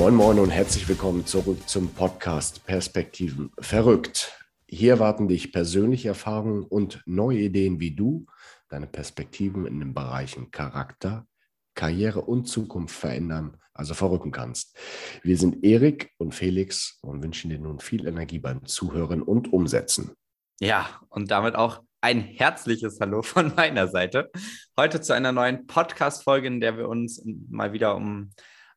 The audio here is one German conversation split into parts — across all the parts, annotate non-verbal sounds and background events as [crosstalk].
Moin Moin und herzlich willkommen zurück zum Podcast Perspektiven verrückt. Hier warten dich persönliche Erfahrungen und neue Ideen, wie du deine Perspektiven in den Bereichen Charakter, Karriere und Zukunft verändern, also verrücken kannst. Wir sind Erik und Felix und wünschen dir nun viel Energie beim Zuhören und Umsetzen. Ja, und damit auch ein herzliches Hallo von meiner Seite. Heute zu einer neuen Podcast-Folge, in der wir uns mal wieder um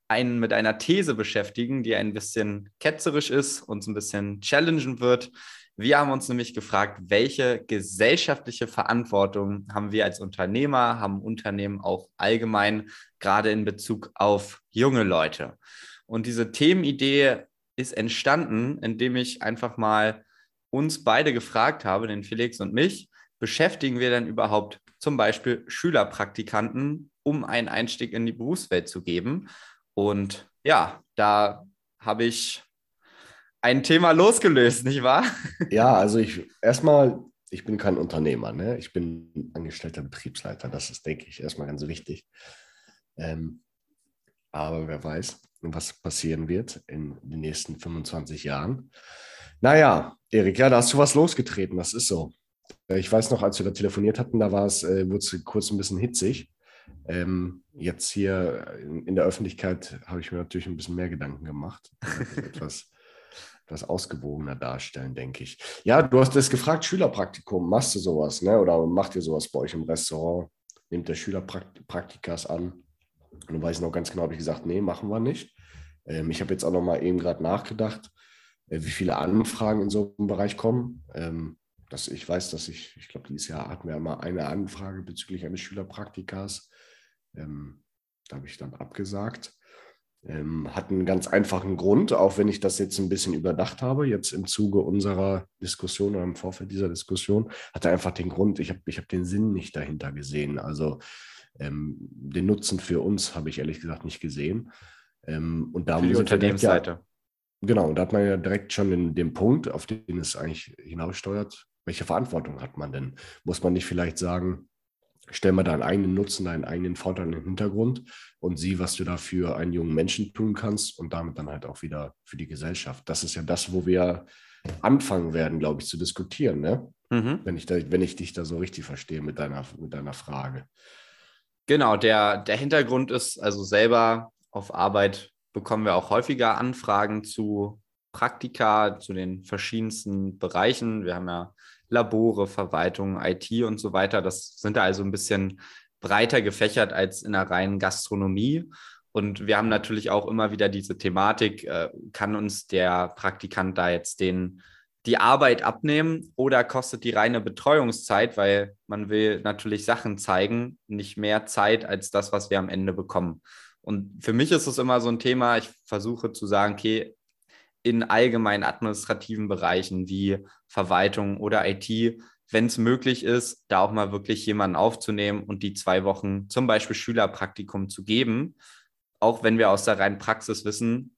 einen mit einer These beschäftigen, die ein bisschen ketzerisch ist, uns ein bisschen challengen wird. Wir haben uns nämlich gefragt, welche gesellschaftliche Verantwortung haben wir als Unternehmer, haben Unternehmen auch allgemein, gerade in Bezug auf junge Leute. Und diese Themenidee ist entstanden, indem ich einfach mal uns beide gefragt habe, den Felix und mich, beschäftigen wir denn überhaupt zum Beispiel Schülerpraktikanten, um einen Einstieg in die Berufswelt zu geben? Und ja, da habe ich ein Thema losgelöst, nicht wahr? [laughs] Ja, also ich erstmal, ich bin kein Unternehmer, ne? ich bin angestellter Betriebsleiter. Das ist, denke ich, erstmal ganz wichtig. Ähm, aber wer weiß, was passieren wird in den nächsten 25 Jahren. Naja, Erik, ja, da hast du was losgetreten, das ist so. Ich weiß noch, als wir da telefoniert hatten, da war es, äh, wurde es kurz ein bisschen hitzig. Ähm, jetzt hier in, in der Öffentlichkeit habe ich mir natürlich ein bisschen mehr Gedanken gemacht. etwas, [laughs] etwas ausgewogener darstellen, denke ich. Ja, du hast es gefragt, Schülerpraktikum, machst du sowas, ne? Oder macht ihr sowas bei euch im Restaurant? Nehmt der Schülerpraktikas an? Und dann weiß ich noch ganz genau, habe ich gesagt, nee, machen wir nicht. Ähm, ich habe jetzt auch noch mal eben gerade nachgedacht, äh, wie viele Anfragen in so einem Bereich kommen. Ähm, dass ich weiß, dass ich, ich glaube, dieses Jahr hatten wir mal eine Anfrage bezüglich eines Schülerpraktikas. Ähm, da habe ich dann abgesagt. Ähm, hat einen ganz einfachen Grund, auch wenn ich das jetzt ein bisschen überdacht habe, jetzt im Zuge unserer Diskussion oder im Vorfeld dieser Diskussion, hatte einfach den Grund, ich habe ich hab den Sinn nicht dahinter gesehen. Also ähm, den Nutzen für uns habe ich ehrlich gesagt nicht gesehen. Ähm, und da für die Unternehmensseite. Ja, genau, und da hat man ja direkt schon den, den Punkt, auf den es eigentlich hinaussteuert, welche Verantwortung hat man denn? Muss man nicht vielleicht sagen, stell mal deinen eigenen Nutzen, deinen eigenen Vorteil in den Hintergrund und sieh, was du da für einen jungen Menschen tun kannst und damit dann halt auch wieder für die Gesellschaft. Das ist ja das, wo wir anfangen werden, glaube ich, zu diskutieren, ne? Mhm. Wenn, ich da, wenn ich dich da so richtig verstehe mit deiner, mit deiner Frage. Genau, der, der Hintergrund ist also selber auf Arbeit bekommen wir auch häufiger Anfragen zu Praktika, zu den verschiedensten Bereichen. Wir haben ja Labore, Verwaltung, IT und so weiter. Das sind da also ein bisschen breiter gefächert als in der reinen Gastronomie. Und wir haben natürlich auch immer wieder diese Thematik, äh, kann uns der Praktikant da jetzt den, die Arbeit abnehmen oder kostet die reine Betreuungszeit, weil man will natürlich Sachen zeigen, nicht mehr Zeit als das, was wir am Ende bekommen. Und für mich ist es immer so ein Thema, ich versuche zu sagen, okay, in allgemeinen administrativen Bereichen wie Verwaltung oder IT, wenn es möglich ist, da auch mal wirklich jemanden aufzunehmen und die zwei Wochen zum Beispiel Schülerpraktikum zu geben. Auch wenn wir aus der reinen Praxis wissen,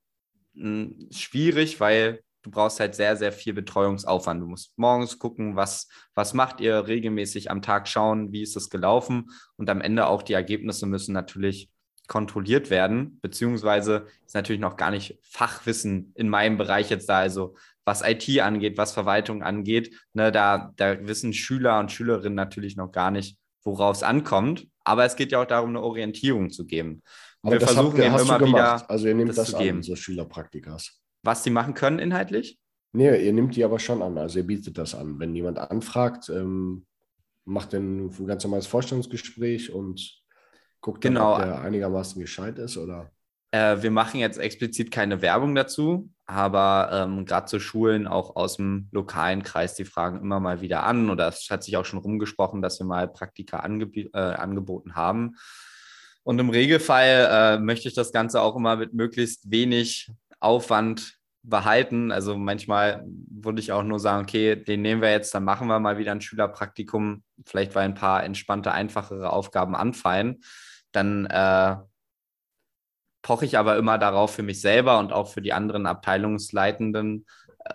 hm, schwierig, weil du brauchst halt sehr, sehr viel Betreuungsaufwand. Du musst morgens gucken, was, was macht ihr regelmäßig am Tag schauen, wie ist es gelaufen und am Ende auch die Ergebnisse müssen natürlich kontrolliert werden, beziehungsweise ist natürlich noch gar nicht Fachwissen in meinem Bereich jetzt da, also was IT angeht, was Verwaltung angeht, ne, da, da wissen Schüler und Schülerinnen natürlich noch gar nicht, worauf es ankommt. Aber es geht ja auch darum, eine Orientierung zu geben. Und wir versuchen habt, immer wieder. Also ihr nehmt das, das an, geben. so Schülerpraktikas. Was sie machen können inhaltlich? Nee, ihr nehmt die aber schon an. Also ihr bietet das an. Wenn jemand anfragt, ähm, macht ein ganz normales Vorstellungsgespräch und Guckt dann, genau. ob der einigermaßen gescheit ist, oder? Äh, wir machen jetzt explizit keine Werbung dazu, aber ähm, gerade zu Schulen auch aus dem lokalen Kreis, die fragen immer mal wieder an oder es hat sich auch schon rumgesprochen, dass wir mal Praktika angeb äh, angeboten haben. Und im Regelfall äh, möchte ich das Ganze auch immer mit möglichst wenig Aufwand behalten. Also manchmal würde ich auch nur sagen, okay, den nehmen wir jetzt, dann machen wir mal wieder ein Schülerpraktikum, vielleicht weil ein paar entspannte, einfachere Aufgaben anfallen dann äh, poche ich aber immer darauf für mich selber und auch für die anderen Abteilungsleitenden,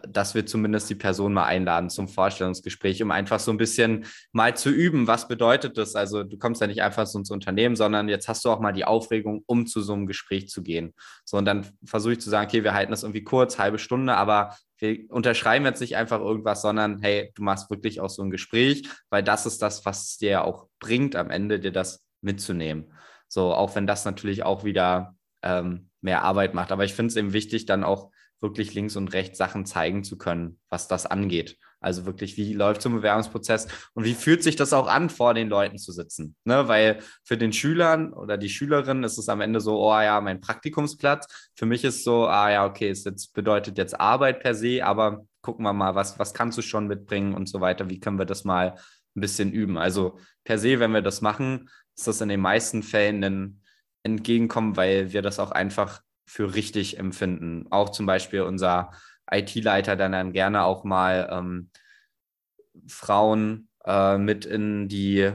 dass wir zumindest die Person mal einladen zum Vorstellungsgespräch, um einfach so ein bisschen mal zu üben, was bedeutet das? Also du kommst ja nicht einfach so ins Unternehmen, sondern jetzt hast du auch mal die Aufregung, um zu so einem Gespräch zu gehen. So, und dann versuche ich zu sagen, okay, wir halten das irgendwie kurz, halbe Stunde, aber wir unterschreiben jetzt nicht einfach irgendwas, sondern hey, du machst wirklich auch so ein Gespräch, weil das ist das, was dir auch bringt, am Ende dir das mitzunehmen. So, auch wenn das natürlich auch wieder ähm, mehr Arbeit macht. Aber ich finde es eben wichtig, dann auch wirklich links und rechts Sachen zeigen zu können, was das angeht. Also wirklich, wie läuft so ein Bewerbungsprozess und wie fühlt sich das auch an, vor den Leuten zu sitzen? Ne? Weil für den Schülern oder die Schülerin ist es am Ende so, oh ja, mein Praktikumsplatz. Für mich ist so, ah ja, okay, es jetzt bedeutet jetzt Arbeit per se, aber gucken wir mal, was, was kannst du schon mitbringen und so weiter. Wie können wir das mal ein bisschen üben? Also per se, wenn wir das machen, ist das in den meisten Fällen ein Entgegenkommen, weil wir das auch einfach für richtig empfinden. Auch zum Beispiel unser IT-Leiter, der dann gerne auch mal ähm, Frauen äh, mit in die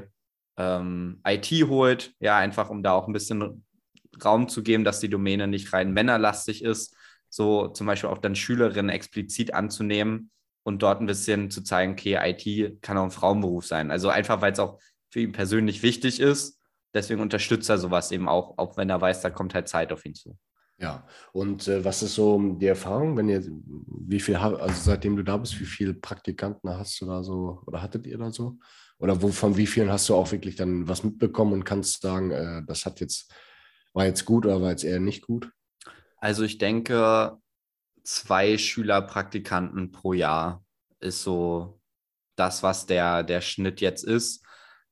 ähm, IT holt, ja, einfach um da auch ein bisschen Raum zu geben, dass die Domäne nicht rein männerlastig ist, so zum Beispiel auch dann Schülerinnen explizit anzunehmen und dort ein bisschen zu zeigen, okay, IT kann auch ein Frauenberuf sein. Also einfach, weil es auch für ihn persönlich wichtig ist. Deswegen unterstützt er sowas eben auch, auch wenn er weiß, da kommt halt Zeit auf ihn zu. Ja, und äh, was ist so die Erfahrung, wenn ihr, wie viel, also seitdem du da bist, wie viele Praktikanten hast du da so oder hattet ihr da so? Oder wo, von wie vielen hast du auch wirklich dann was mitbekommen und kannst sagen, äh, das hat jetzt, war jetzt gut oder war jetzt eher nicht gut? Also ich denke, zwei Schülerpraktikanten pro Jahr ist so das, was der, der Schnitt jetzt ist.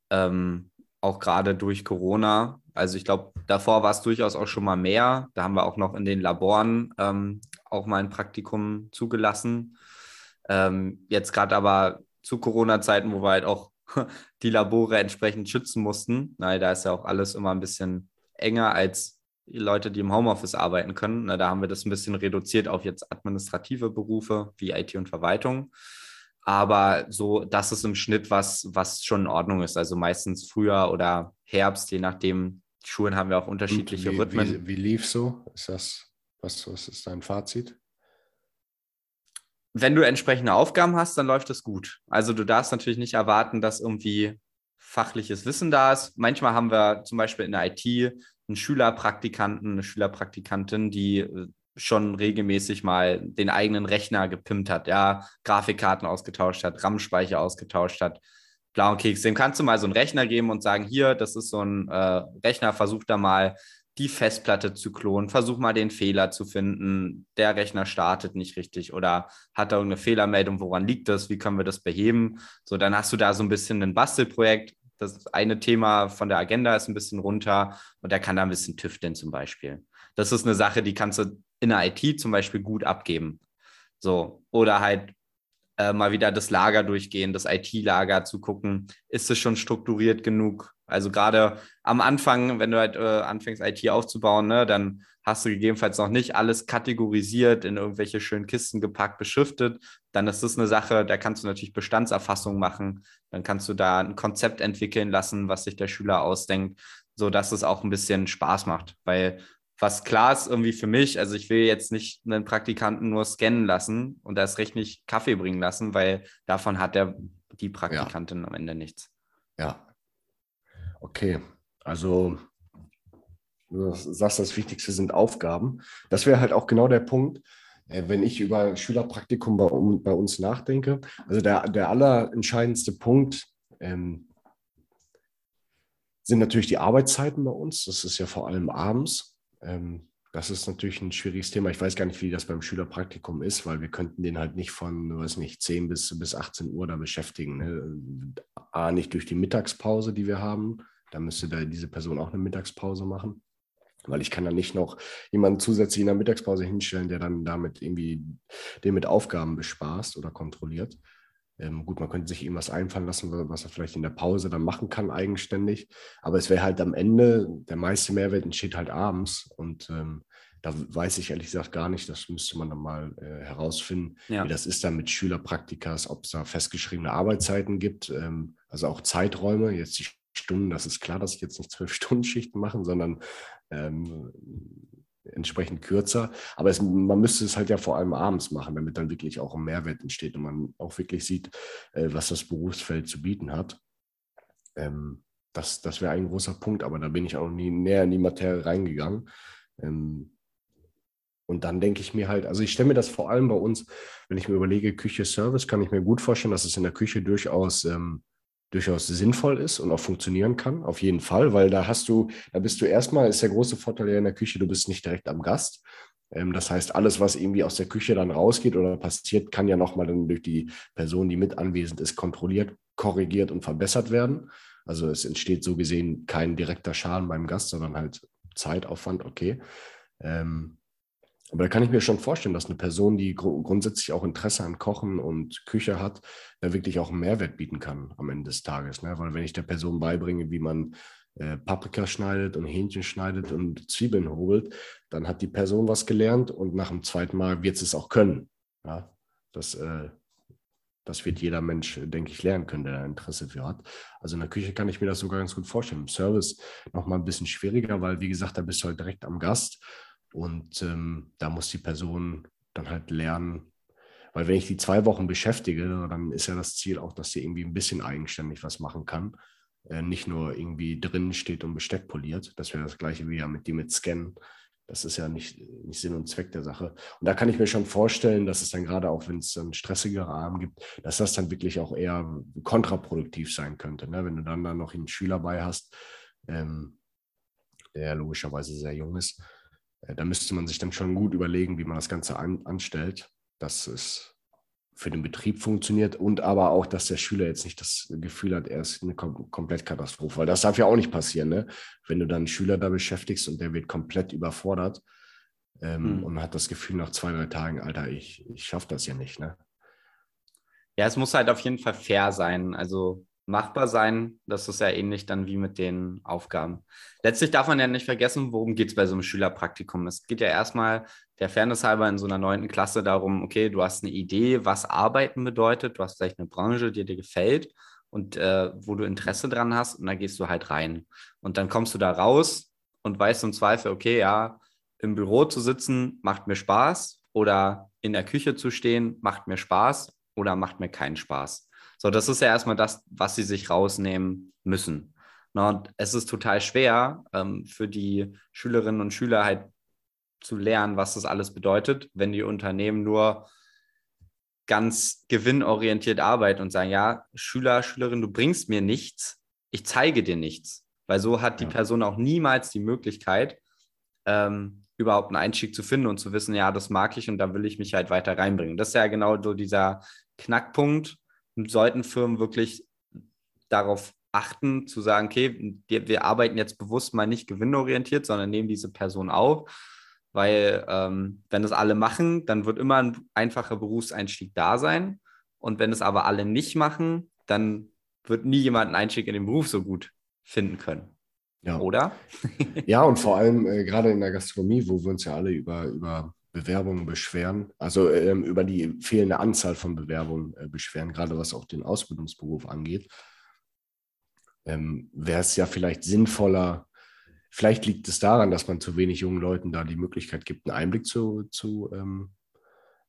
Ähm, auch gerade durch Corona also ich glaube, davor war es durchaus auch schon mal mehr. Da haben wir auch noch in den Laboren ähm, auch mal ein Praktikum zugelassen. Ähm, jetzt gerade aber zu Corona-Zeiten, wo wir halt auch [laughs] die Labore entsprechend schützen mussten. Na, da ist ja auch alles immer ein bisschen enger als die Leute, die im Homeoffice arbeiten können. Na, da haben wir das ein bisschen reduziert auf jetzt administrative Berufe wie IT und Verwaltung. Aber so, das ist im Schnitt was, was schon in Ordnung ist. Also meistens früher oder Herbst, je nachdem, die Schulen haben ja auch unterschiedliche wie, Rhythmen. Wie, wie lief so? Ist das, was, was ist dein Fazit? Wenn du entsprechende Aufgaben hast, dann läuft es gut. Also du darfst natürlich nicht erwarten, dass irgendwie fachliches Wissen da ist. Manchmal haben wir zum Beispiel in der IT einen Schülerpraktikanten, eine Schülerpraktikantin, die äh, schon regelmäßig mal den eigenen Rechner gepimpt hat, ja, Grafikkarten ausgetauscht hat, RAM-Speicher ausgetauscht hat, blauen Keks. Dem kannst du mal so einen Rechner geben und sagen, hier, das ist so ein äh, Rechner, versuch da mal die Festplatte zu klonen, versuch mal den Fehler zu finden, der Rechner startet nicht richtig oder hat da irgendeine Fehlermeldung, woran liegt das, wie können wir das beheben? So, dann hast du da so ein bisschen ein Bastelprojekt. Das eine Thema von der Agenda ist ein bisschen runter und der kann da ein bisschen tüfteln zum Beispiel. Das ist eine Sache, die kannst du in der IT zum Beispiel gut abgeben. So, oder halt äh, mal wieder das Lager durchgehen, das IT-Lager zu gucken, ist es schon strukturiert genug? Also gerade am Anfang, wenn du halt äh, anfängst, IT aufzubauen, ne, dann hast du gegebenenfalls noch nicht alles kategorisiert, in irgendwelche schönen Kisten gepackt, beschriftet. Dann ist das eine Sache, da kannst du natürlich Bestandserfassung machen. Dann kannst du da ein Konzept entwickeln lassen, was sich der Schüler ausdenkt, sodass es auch ein bisschen Spaß macht. Weil was klar ist irgendwie für mich, also ich will jetzt nicht einen Praktikanten nur scannen lassen und das recht nicht Kaffee bringen lassen, weil davon hat der, die Praktikantin ja. am Ende nichts. Ja. Okay, also du sagst, das Wichtigste sind Aufgaben. Das wäre halt auch genau der Punkt, äh, wenn ich über Schülerpraktikum bei, bei uns nachdenke. Also der, der allerentscheidendste Punkt ähm, sind natürlich die Arbeitszeiten bei uns. Das ist ja vor allem abends. Ähm, das ist natürlich ein schwieriges Thema. Ich weiß gar nicht, wie das beim Schülerpraktikum ist, weil wir könnten den halt nicht von, weiß nicht, 10 bis, bis 18 Uhr da beschäftigen. Ne? A, nicht durch die Mittagspause, die wir haben. Da müsste da diese Person auch eine Mittagspause machen. Weil ich kann da nicht noch jemanden zusätzlich in der Mittagspause hinstellen, der dann damit irgendwie den mit Aufgaben bespaßt oder kontrolliert. Ähm, gut, man könnte sich irgendwas einfallen lassen, was er vielleicht in der Pause dann machen kann, eigenständig. Aber es wäre halt am Ende, der meiste Mehrwert entsteht halt abends. Und ähm, da weiß ich ehrlich gesagt gar nicht, das müsste man dann mal äh, herausfinden, ja. wie das ist dann mit Schülerpraktikas, ob es da festgeschriebene Arbeitszeiten gibt, ähm, also auch Zeiträume. Jetzt die Stunden, das ist klar, dass ich jetzt nicht zwölf [laughs] Stunden Schichten mache, sondern ähm, entsprechend kürzer. Aber es, man müsste es halt ja vor allem abends machen, damit dann wirklich auch ein Mehrwert entsteht und man auch wirklich sieht, äh, was das Berufsfeld zu bieten hat. Ähm, das das wäre ein großer Punkt, aber da bin ich auch nie näher in die Materie reingegangen. Ähm, und dann denke ich mir halt, also ich stelle mir das vor allem bei uns, wenn ich mir überlege, Küche Service, kann ich mir gut vorstellen, dass es in der Küche durchaus ähm, durchaus sinnvoll ist und auch funktionieren kann, auf jeden Fall, weil da hast du, da bist du erstmal, ist der große Vorteil in der Küche, du bist nicht direkt am Gast. Ähm, das heißt, alles, was irgendwie aus der Küche dann rausgeht oder passiert, kann ja nochmal dann durch die Person, die mit anwesend ist, kontrolliert, korrigiert und verbessert werden. Also es entsteht so gesehen kein direkter Schaden beim Gast, sondern halt Zeitaufwand, okay. Ähm, aber da kann ich mir schon vorstellen, dass eine Person, die gr grundsätzlich auch Interesse an Kochen und Küche hat, da wirklich auch einen Mehrwert bieten kann am Ende des Tages. Ne? Weil wenn ich der Person beibringe, wie man äh, Paprika schneidet und Hähnchen schneidet und Zwiebeln hobelt, dann hat die Person was gelernt und nach dem zweiten Mal wird es auch können. Ja? Das, äh, das wird jeder Mensch, denke ich, lernen können, der da Interesse für hat. Also in der Küche kann ich mir das sogar ganz gut vorstellen. Im Service nochmal ein bisschen schwieriger, weil, wie gesagt, da bist du halt direkt am Gast. Und ähm, da muss die Person dann halt lernen, weil wenn ich die zwei Wochen beschäftige, dann ist ja das Ziel auch, dass sie irgendwie ein bisschen eigenständig was machen kann. Äh, nicht nur irgendwie drin steht und Besteck poliert. Das wäre das gleiche wie ja mit die mit Scannen. Das ist ja nicht, nicht Sinn und Zweck der Sache. Und da kann ich mir schon vorstellen, dass es dann gerade auch, wenn es dann stressigere Abend gibt, dass das dann wirklich auch eher kontraproduktiv sein könnte. Ne? Wenn du dann, dann noch einen Schüler bei hast, ähm, der logischerweise sehr jung ist, da müsste man sich dann schon gut überlegen, wie man das Ganze an, anstellt, dass es für den Betrieb funktioniert und aber auch, dass der Schüler jetzt nicht das Gefühl hat, er ist eine Kom Komplettkatastrophe, weil das darf ja auch nicht passieren, ne? wenn du dann einen Schüler da beschäftigst und der wird komplett überfordert ähm, mhm. und hat das Gefühl nach zwei, drei Tagen, Alter, ich, ich schaffe das ja nicht. Ne? Ja, es muss halt auf jeden Fall fair sein. Also machbar sein. Das ist ja ähnlich dann wie mit den Aufgaben. Letztlich darf man ja nicht vergessen, worum geht es bei so einem Schülerpraktikum. Es geht ja erstmal der Fairness halber in so einer neunten Klasse darum, okay, du hast eine Idee, was Arbeiten bedeutet, du hast vielleicht eine Branche, die dir gefällt und äh, wo du Interesse dran hast und dann gehst du halt rein. Und dann kommst du da raus und weißt im Zweifel, okay, ja, im Büro zu sitzen macht mir Spaß oder in der Küche zu stehen macht mir Spaß oder macht mir keinen Spaß. So, das ist ja erstmal das, was sie sich rausnehmen müssen. und es ist total schwer ähm, für die Schülerinnen und Schüler halt zu lernen, was das alles bedeutet, wenn die Unternehmen nur ganz gewinnorientiert arbeiten und sagen, ja, Schüler, Schülerin, du bringst mir nichts, ich zeige dir nichts. Weil so hat die ja. Person auch niemals die Möglichkeit, ähm, überhaupt einen Einstieg zu finden und zu wissen, ja, das mag ich und da will ich mich halt weiter reinbringen. Das ist ja genau so dieser Knackpunkt, sollten Firmen wirklich darauf achten, zu sagen, okay, wir, arbeiten jetzt bewusst mal nicht gewinnorientiert, sondern nehmen diese Person auf, weil ähm, wenn das alle machen, dann wird immer ein einfacher Berufseinstieg da sein. Und wenn es aber alle nicht machen, dann wird nie jemand einen Einstieg in den Beruf so gut finden können. Ja. Oder? ja, und vor allem äh, gerade in der Gastronomie, wo wir uns ja alle über, über Bewerbungen beschweren, also ähm, über die fehlende Anzahl von Bewerbungen äh, beschweren, gerade was auch den Ausbildungsberuf angeht, ähm, wäre es ja vielleicht sinnvoller, vielleicht liegt es daran, dass man zu wenig jungen Leuten da die Möglichkeit gibt, einen Einblick zu, zu ähm,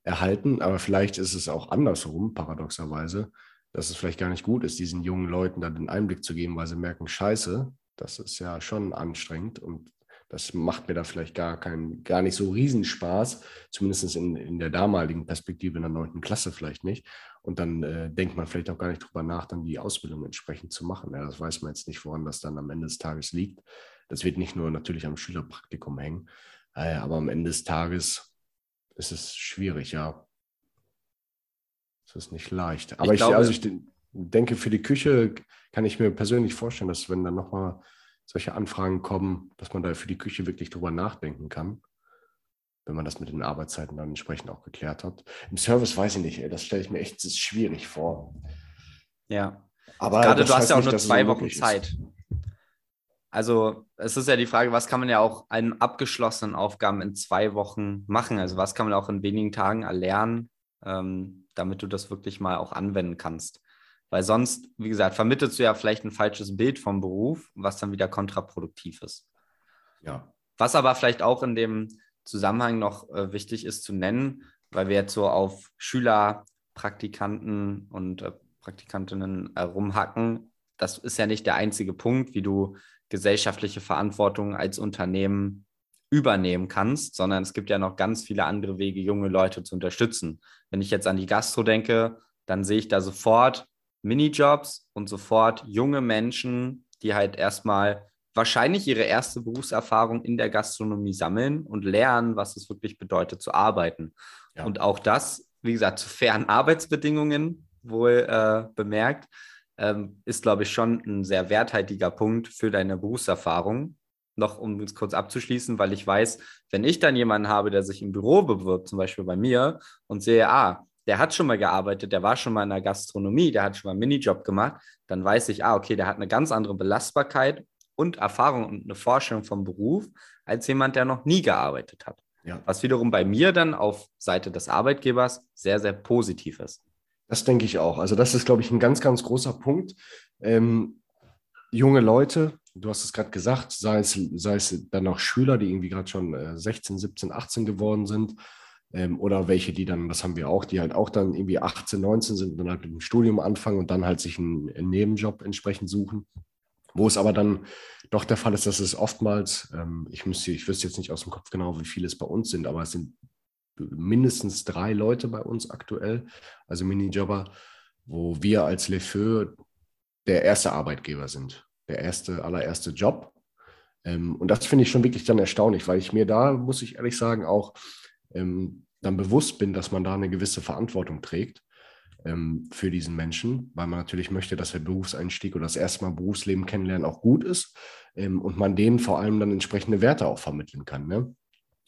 erhalten, aber vielleicht ist es auch andersrum, paradoxerweise, dass es vielleicht gar nicht gut ist, diesen jungen Leuten da den Einblick zu geben, weil sie merken, scheiße, das ist ja schon anstrengend und das macht mir da vielleicht gar, kein, gar nicht so Riesenspaß, zumindest in, in der damaligen Perspektive in der neunten Klasse vielleicht nicht. Und dann äh, denkt man vielleicht auch gar nicht drüber nach, dann die Ausbildung entsprechend zu machen. Ja, das weiß man jetzt nicht, woran das dann am Ende des Tages liegt. Das wird nicht nur natürlich am Schülerpraktikum hängen, äh, aber am Ende des Tages ist es schwierig, ja. Es ist nicht leicht. Aber ich, ich glaube, also ich denke, für die Küche kann ich mir persönlich vorstellen, dass wenn dann nochmal solche Anfragen kommen, dass man da für die Küche wirklich drüber nachdenken kann, wenn man das mit den Arbeitszeiten dann entsprechend auch geklärt hat. Im Service weiß ich nicht, das stelle ich mir echt schwierig vor. Ja. Aber gerade du hast ja auch nicht, nur zwei Wochen Zeit. Ist. Also es ist ja die Frage, was kann man ja auch an abgeschlossenen Aufgaben in zwei Wochen machen? Also was kann man auch in wenigen Tagen erlernen, ähm, damit du das wirklich mal auch anwenden kannst? Weil sonst, wie gesagt, vermittelst du ja vielleicht ein falsches Bild vom Beruf, was dann wieder kontraproduktiv ist. Ja. Was aber vielleicht auch in dem Zusammenhang noch äh, wichtig ist zu nennen, weil wir jetzt so auf Schüler, Praktikanten und äh, Praktikantinnen äh, rumhacken. Das ist ja nicht der einzige Punkt, wie du gesellschaftliche Verantwortung als Unternehmen übernehmen kannst, sondern es gibt ja noch ganz viele andere Wege, junge Leute zu unterstützen. Wenn ich jetzt an die Gastro denke, dann sehe ich da sofort Minijobs und sofort junge Menschen, die halt erstmal wahrscheinlich ihre erste Berufserfahrung in der Gastronomie sammeln und lernen, was es wirklich bedeutet zu arbeiten. Ja. Und auch das, wie gesagt, zu fairen Arbeitsbedingungen wohl äh, bemerkt, ähm, ist, glaube ich, schon ein sehr werthaltiger Punkt für deine Berufserfahrung. Noch um es kurz abzuschließen, weil ich weiß, wenn ich dann jemanden habe, der sich im Büro bewirbt, zum Beispiel bei mir, und sehe, ah, der hat schon mal gearbeitet, der war schon mal in der Gastronomie, der hat schon mal einen Minijob gemacht, dann weiß ich, ah, okay, der hat eine ganz andere Belastbarkeit und Erfahrung und eine Vorstellung vom Beruf als jemand, der noch nie gearbeitet hat. Ja. Was wiederum bei mir dann auf Seite des Arbeitgebers sehr, sehr positiv ist. Das denke ich auch. Also das ist, glaube ich, ein ganz, ganz großer Punkt. Ähm, junge Leute, du hast es gerade gesagt, sei es, sei es dann auch Schüler, die irgendwie gerade schon äh, 16, 17, 18 geworden sind, ähm, oder welche, die dann, das haben wir auch, die halt auch dann irgendwie 18, 19 sind und dann halt mit dem Studium anfangen und dann halt sich einen, einen Nebenjob entsprechend suchen. Wo es aber dann doch der Fall ist, dass es oftmals, ähm, ich müsste, ich wüsste jetzt nicht aus dem Kopf genau, wie viele es bei uns sind, aber es sind mindestens drei Leute bei uns aktuell, also Minijobber, wo wir als Le Feu der erste Arbeitgeber sind, der erste, allererste Job. Ähm, und das finde ich schon wirklich dann erstaunlich, weil ich mir da, muss ich ehrlich sagen, auch ähm, dann bewusst bin, dass man da eine gewisse Verantwortung trägt ähm, für diesen Menschen, weil man natürlich möchte, dass der Berufseinstieg oder das erste Mal Berufsleben kennenlernen auch gut ist ähm, und man denen vor allem dann entsprechende Werte auch vermitteln kann. Ne?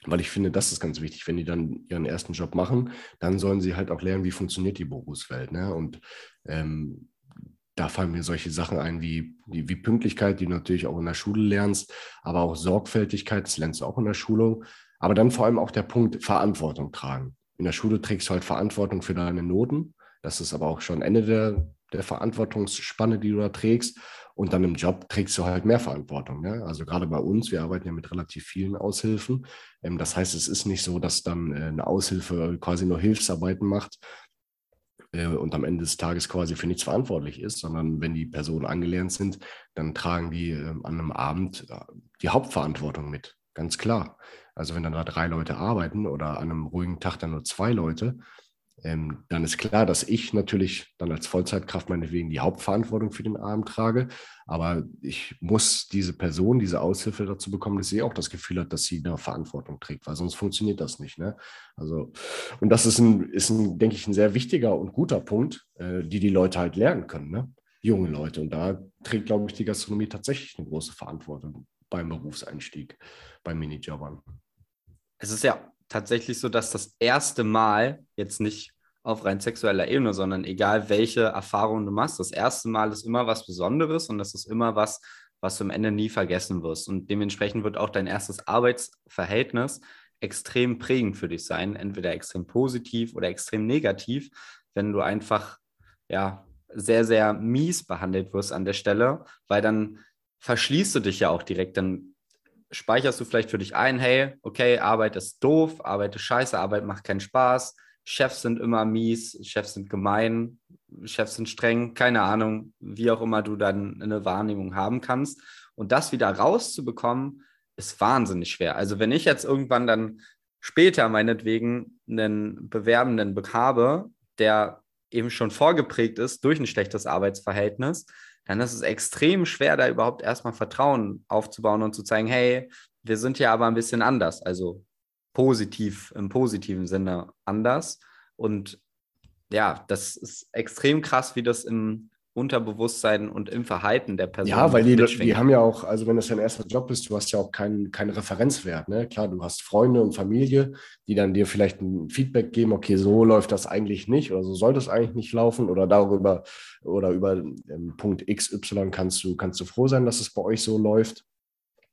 Weil ich finde, das ist ganz wichtig. Wenn die dann ihren ersten Job machen, dann sollen sie halt auch lernen, wie funktioniert die Berufswelt. Ne? Und ähm, da fallen mir solche Sachen ein wie, wie, Pünktlichkeit, die du natürlich auch in der Schule lernst, aber auch Sorgfältigkeit, das lernst du auch in der Schulung. Aber dann vor allem auch der Punkt Verantwortung tragen. In der Schule trägst du halt Verantwortung für deine Noten. Das ist aber auch schon Ende der, der Verantwortungsspanne, die du da trägst. Und dann im Job trägst du halt mehr Verantwortung. Ne? Also gerade bei uns, wir arbeiten ja mit relativ vielen Aushilfen. Ähm, das heißt, es ist nicht so, dass dann äh, eine Aushilfe quasi nur Hilfsarbeiten macht äh, und am Ende des Tages quasi für nichts verantwortlich ist, sondern wenn die Personen angelernt sind, dann tragen die äh, an einem Abend äh, die Hauptverantwortung mit. Ganz klar. Also wenn dann da drei Leute arbeiten oder an einem ruhigen Tag dann nur zwei Leute, ähm, dann ist klar, dass ich natürlich dann als Vollzeitkraft meinetwegen die Hauptverantwortung für den Abend trage. Aber ich muss diese Person, diese Aushilfe dazu bekommen, dass sie auch das Gefühl hat, dass sie eine Verantwortung trägt, weil sonst funktioniert das nicht. Ne? Also, und das ist ein, ist ein, denke ich, ein sehr wichtiger und guter Punkt, äh, die die Leute halt lernen können. Ne? Junge Leute. Und da trägt, glaube ich, die Gastronomie tatsächlich eine große Verantwortung beim Berufseinstieg, bei Minijobbern. Es ist ja tatsächlich so, dass das erste Mal jetzt nicht auf rein sexueller Ebene, sondern egal welche Erfahrungen du machst, das erste Mal ist immer was Besonderes und das ist immer was, was du am Ende nie vergessen wirst. Und dementsprechend wird auch dein erstes Arbeitsverhältnis extrem prägend für dich sein, entweder extrem positiv oder extrem negativ, wenn du einfach ja sehr, sehr mies behandelt wirst an der Stelle, weil dann verschließt du dich ja auch direkt, dann speicherst du vielleicht für dich ein, hey, okay, Arbeit ist doof, Arbeit ist scheiße, Arbeit macht keinen Spaß, Chefs sind immer mies, Chefs sind gemein, Chefs sind streng, keine Ahnung, wie auch immer du dann eine Wahrnehmung haben kannst. Und das wieder rauszubekommen, ist wahnsinnig schwer. Also wenn ich jetzt irgendwann dann später meinetwegen einen Bewerbenden habe, der eben schon vorgeprägt ist durch ein schlechtes Arbeitsverhältnis, dann ist es extrem schwer, da überhaupt erstmal Vertrauen aufzubauen und zu zeigen, hey, wir sind ja aber ein bisschen anders, also positiv, im positiven Sinne anders. Und ja, das ist extrem krass, wie das im Unterbewusstsein und im Verhalten der Person. Ja, weil die, die haben ja auch, also wenn das dein erster Job ist, du hast ja auch keinen kein Referenzwert. Ne? Klar, du hast Freunde und Familie, die dann dir vielleicht ein Feedback geben, okay, so läuft das eigentlich nicht oder so soll das eigentlich nicht laufen oder darüber oder über ähm, Punkt XY kannst du, kannst du froh sein, dass es bei euch so läuft.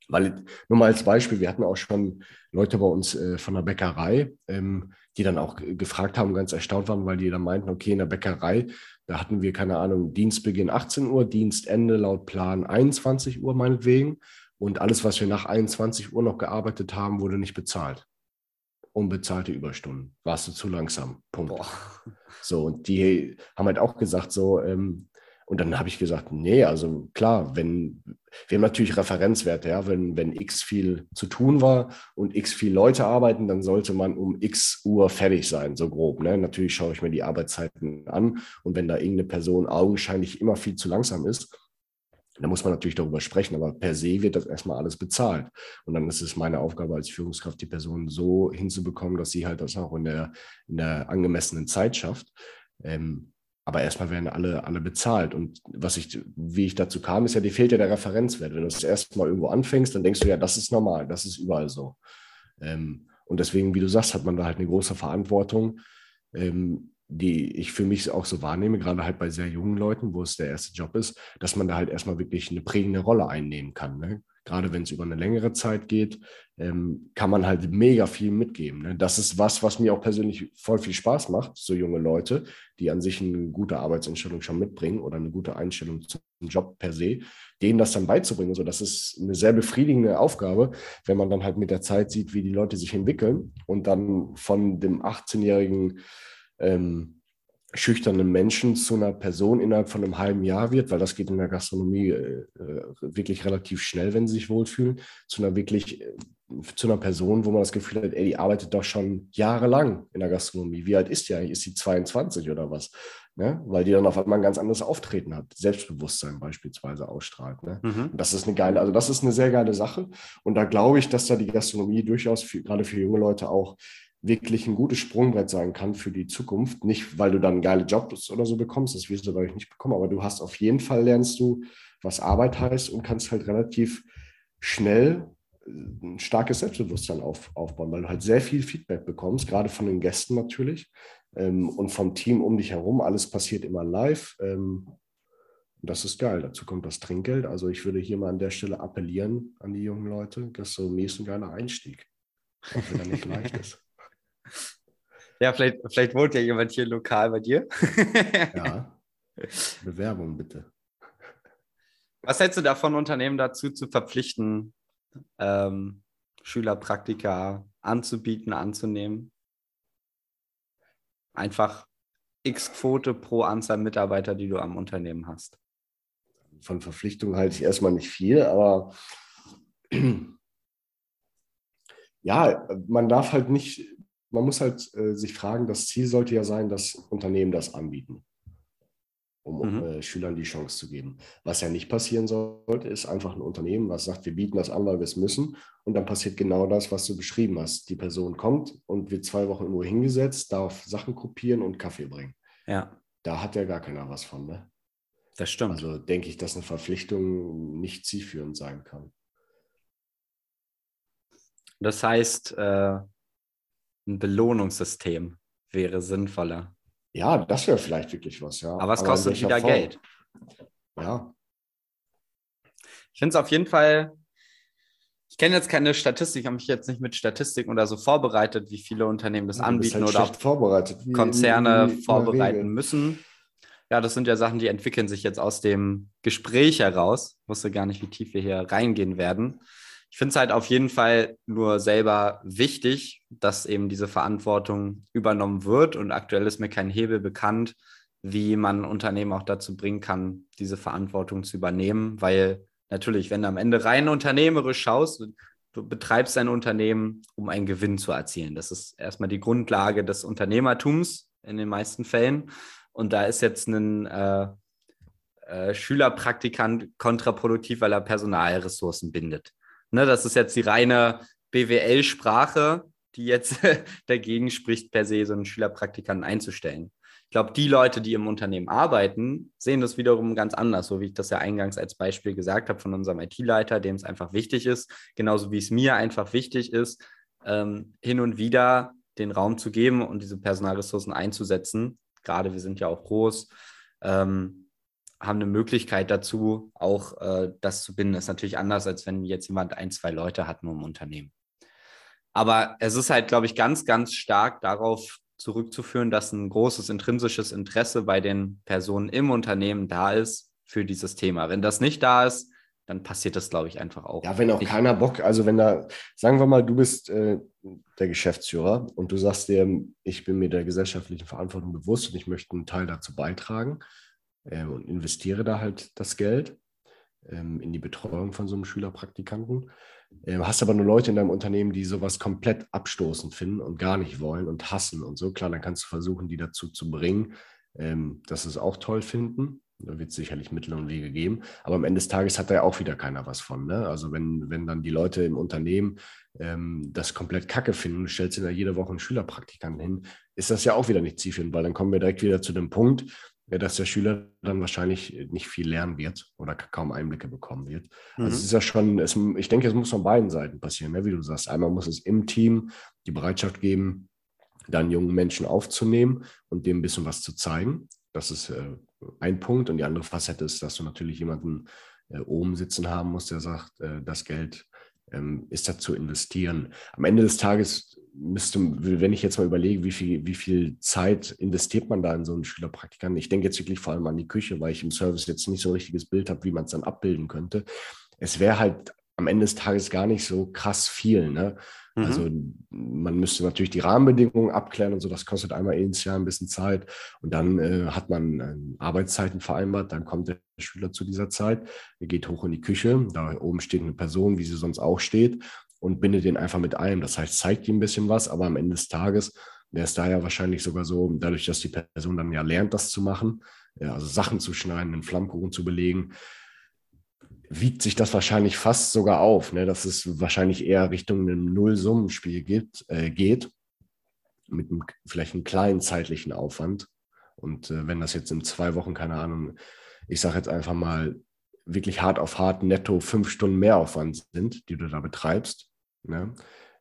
Weil, nur mal als Beispiel, wir hatten auch schon Leute bei uns äh, von der Bäckerei, ähm, die dann auch gefragt haben, ganz erstaunt waren, weil die dann meinten, okay, in der Bäckerei, da hatten wir, keine Ahnung, Dienstbeginn 18 Uhr, Dienstende laut Plan 21 Uhr meinetwegen. Und alles, was wir nach 21 Uhr noch gearbeitet haben, wurde nicht bezahlt. unbezahlte Überstunden. Warst du zu langsam. Punkt. Boah. So, und die haben halt auch gesagt, so, ähm, und dann habe ich gesagt, nee, also klar, wenn, wir haben natürlich Referenzwerte, ja, wenn, wenn X viel zu tun war und X viel Leute arbeiten, dann sollte man um X Uhr fertig sein, so grob. Ne? Natürlich schaue ich mir die Arbeitszeiten an und wenn da irgendeine Person augenscheinlich immer viel zu langsam ist, da muss man natürlich darüber sprechen, aber per se wird das erstmal alles bezahlt. Und dann ist es meine Aufgabe als Führungskraft, die Person so hinzubekommen, dass sie halt das auch in der, in der angemessenen Zeit schafft. Ähm, aber erstmal werden alle, alle bezahlt. Und was ich, wie ich dazu kam, ist ja, die fehlt ja der Referenzwert. Wenn du das erste Mal irgendwo anfängst, dann denkst du ja, das ist normal, das ist überall so. Ähm, und deswegen, wie du sagst, hat man da halt eine große Verantwortung. Ähm, die ich für mich auch so wahrnehme, gerade halt bei sehr jungen Leuten, wo es der erste Job ist, dass man da halt erstmal wirklich eine prägende Rolle einnehmen kann. Ne? Gerade wenn es über eine längere Zeit geht, ähm, kann man halt mega viel mitgeben. Ne? Das ist was, was mir auch persönlich voll viel Spaß macht, so junge Leute, die an sich eine gute Arbeitseinstellung schon mitbringen oder eine gute Einstellung zum Job per se, denen das dann beizubringen. So, das ist eine sehr befriedigende Aufgabe, wenn man dann halt mit der Zeit sieht, wie die Leute sich entwickeln und dann von dem 18-jährigen ähm, schüchternen Menschen zu einer Person innerhalb von einem halben Jahr wird, weil das geht in der Gastronomie äh, wirklich relativ schnell, wenn sie sich wohlfühlen, zu einer wirklich, äh, zu einer Person, wo man das Gefühl hat, ey, die arbeitet doch schon jahrelang in der Gastronomie. Wie alt ist die eigentlich? Ist sie 22 oder was? Ne? Weil die dann auf einmal ein ganz anderes Auftreten hat, Selbstbewusstsein beispielsweise ausstrahlt. Ne? Mhm. das ist eine geile, also das ist eine sehr geile Sache. Und da glaube ich, dass da die Gastronomie durchaus für, gerade für junge Leute auch wirklich ein gutes Sprungbrett sein kann für die Zukunft. Nicht, weil du dann geile Jobs oder so bekommst, das wirst du, ich, nicht bekommen, aber du hast auf jeden Fall lernst du, was Arbeit heißt und kannst halt relativ schnell äh, ein starkes Selbstbewusstsein auf, aufbauen, weil du halt sehr viel Feedback bekommst, gerade von den Gästen natürlich ähm, und vom Team um dich herum. Alles passiert immer live. Ähm, das ist geil. Dazu kommt das Trinkgeld. Also ich würde hier mal an der Stelle appellieren an die jungen Leute, dass so ein geiler Einstieg, auch wenn er nicht leicht ist. [laughs] Ja, vielleicht, vielleicht wohnt ja jemand hier lokal bei dir. ja. [laughs] Bewerbung bitte. Was hältst du davon, Unternehmen dazu zu verpflichten, ähm, Schülerpraktika anzubieten, anzunehmen? Einfach x Quote pro Anzahl Mitarbeiter, die du am Unternehmen hast. Von Verpflichtung halte ich erstmal nicht viel, aber [clears throat] ja, man darf halt nicht man muss halt äh, sich fragen, das Ziel sollte ja sein, dass Unternehmen das anbieten, um mhm. äh, Schülern die Chance zu geben. Was ja nicht passieren sollte, ist einfach ein Unternehmen, was sagt, wir bieten das an, weil wir es müssen. Und dann passiert genau das, was du beschrieben hast. Die Person kommt und wird zwei Wochen irgendwo hingesetzt, darf Sachen kopieren und Kaffee bringen. Ja. Da hat ja gar keiner was von, ne? Das stimmt. Also denke ich, dass eine Verpflichtung nicht zielführend sein kann. Das heißt, äh, ein Belohnungssystem wäre sinnvoller. Ja, das wäre vielleicht wirklich was, ja. Aber es kostet wieder Form? Geld. Ja. Ich finde es auf jeden Fall, ich kenne jetzt keine Statistik, habe mich jetzt nicht mit Statistiken oder so vorbereitet, wie viele Unternehmen das anbieten halt oder vorbereitet. Wie, Konzerne wie, wie vorbereiten müssen. Ja, das sind ja Sachen, die entwickeln sich jetzt aus dem Gespräch heraus. Ich wusste gar nicht, wie tief wir hier reingehen werden ich finde es halt auf jeden Fall nur selber wichtig, dass eben diese Verantwortung übernommen wird. Und aktuell ist mir kein Hebel bekannt, wie man Unternehmen auch dazu bringen kann, diese Verantwortung zu übernehmen. Weil natürlich, wenn du am Ende rein unternehmerisch schaust, du betreibst ein Unternehmen, um einen Gewinn zu erzielen. Das ist erstmal die Grundlage des Unternehmertums in den meisten Fällen. Und da ist jetzt ein äh, äh, Schülerpraktikant kontraproduktiv, weil er Personalressourcen bindet. Ne, das ist jetzt die reine BWL-Sprache, die jetzt [laughs] dagegen spricht, per se so einen Schülerpraktikanten einzustellen. Ich glaube, die Leute, die im Unternehmen arbeiten, sehen das wiederum ganz anders, so wie ich das ja eingangs als Beispiel gesagt habe von unserem IT-Leiter, dem es einfach wichtig ist, genauso wie es mir einfach wichtig ist, ähm, hin und wieder den Raum zu geben und diese Personalressourcen einzusetzen. Gerade wir sind ja auch groß. Ähm, haben eine Möglichkeit dazu, auch äh, das zu binden. Das ist natürlich anders, als wenn jetzt jemand ein, zwei Leute hat nur im Unternehmen. Aber es ist halt, glaube ich, ganz, ganz stark darauf zurückzuführen, dass ein großes intrinsisches Interesse bei den Personen im Unternehmen da ist für dieses Thema. Wenn das nicht da ist, dann passiert das, glaube ich, einfach auch. Ja, wenn auch nicht. keiner Bock, also wenn da, sagen wir mal, du bist äh, der Geschäftsführer und du sagst dir, ich bin mir der gesellschaftlichen Verantwortung bewusst und ich möchte einen Teil dazu beitragen äh, und investiere da halt das Geld ähm, in die Betreuung von so einem Schülerpraktikanten. Äh, hast aber nur Leute in deinem Unternehmen, die sowas komplett abstoßend finden und gar nicht wollen und hassen und so. Klar, dann kannst du versuchen, die dazu zu bringen, ähm, dass sie es auch toll finden. Da wird es sicherlich Mittel und Wege geben. Aber am Ende des Tages hat da ja auch wieder keiner was von. Ne? Also wenn, wenn dann die Leute im Unternehmen ähm, das komplett kacke finden stellst da jede Woche einen Schülerpraktikanten hin, ist das ja auch wieder nicht zielführend, weil dann kommen wir direkt wieder zu dem Punkt, dass der Schüler dann wahrscheinlich nicht viel lernen wird oder kaum Einblicke bekommen wird. Also Mhm. es ist ja schon, es, ich denke, es muss von beiden Seiten passieren, ne? wie du sagst. Einmal muss es im Team die Bereitschaft geben, dann jungen Menschen aufzunehmen und dem ein bisschen was zu zeigen. Das ist äh, ein Punkt. Und die andere Facette ist, dass du natürlich jemanden äh, oben sitzen haben musst, der sagt, äh, das Geld ähm, ist da zu investieren. Am Ende des Tages müsste, wenn ich jetzt mal überlege, wie viel, wie viel Zeit investiert man da in so einen Schülerpraktikanten? Ich denke jetzt wirklich vor allem an die Küche, weil ich im Service jetzt nicht so ein richtiges Bild habe, wie man es dann abbilden könnte. Es wäre halt am Ende des Tages gar nicht so krass viel. Ne? Mhm. Also man müsste natürlich die Rahmenbedingungen abklären und so. Das kostet einmal initial ein bisschen Zeit. Und dann äh, hat man äh, Arbeitszeiten vereinbart. Dann kommt der Schüler zu dieser Zeit, er geht hoch in die Küche. Da oben steht eine Person, wie sie sonst auch steht, und bindet den einfach mit ein. Das heißt, zeigt ihm ein bisschen was, aber am Ende des Tages wäre es da ja wahrscheinlich sogar so, dadurch, dass die Person dann ja lernt, das zu machen, ja, also Sachen zu schneiden, einen Flammkuchen zu belegen, wiegt sich das wahrscheinlich fast sogar auf, ne? dass es wahrscheinlich eher Richtung einem Nullsummenspiel geht, äh, geht mit einem, vielleicht einem kleinen zeitlichen Aufwand. Und äh, wenn das jetzt in zwei Wochen, keine Ahnung, ich sage jetzt einfach mal, wirklich hart auf hart netto fünf Stunden Mehraufwand sind, die du da betreibst, ne?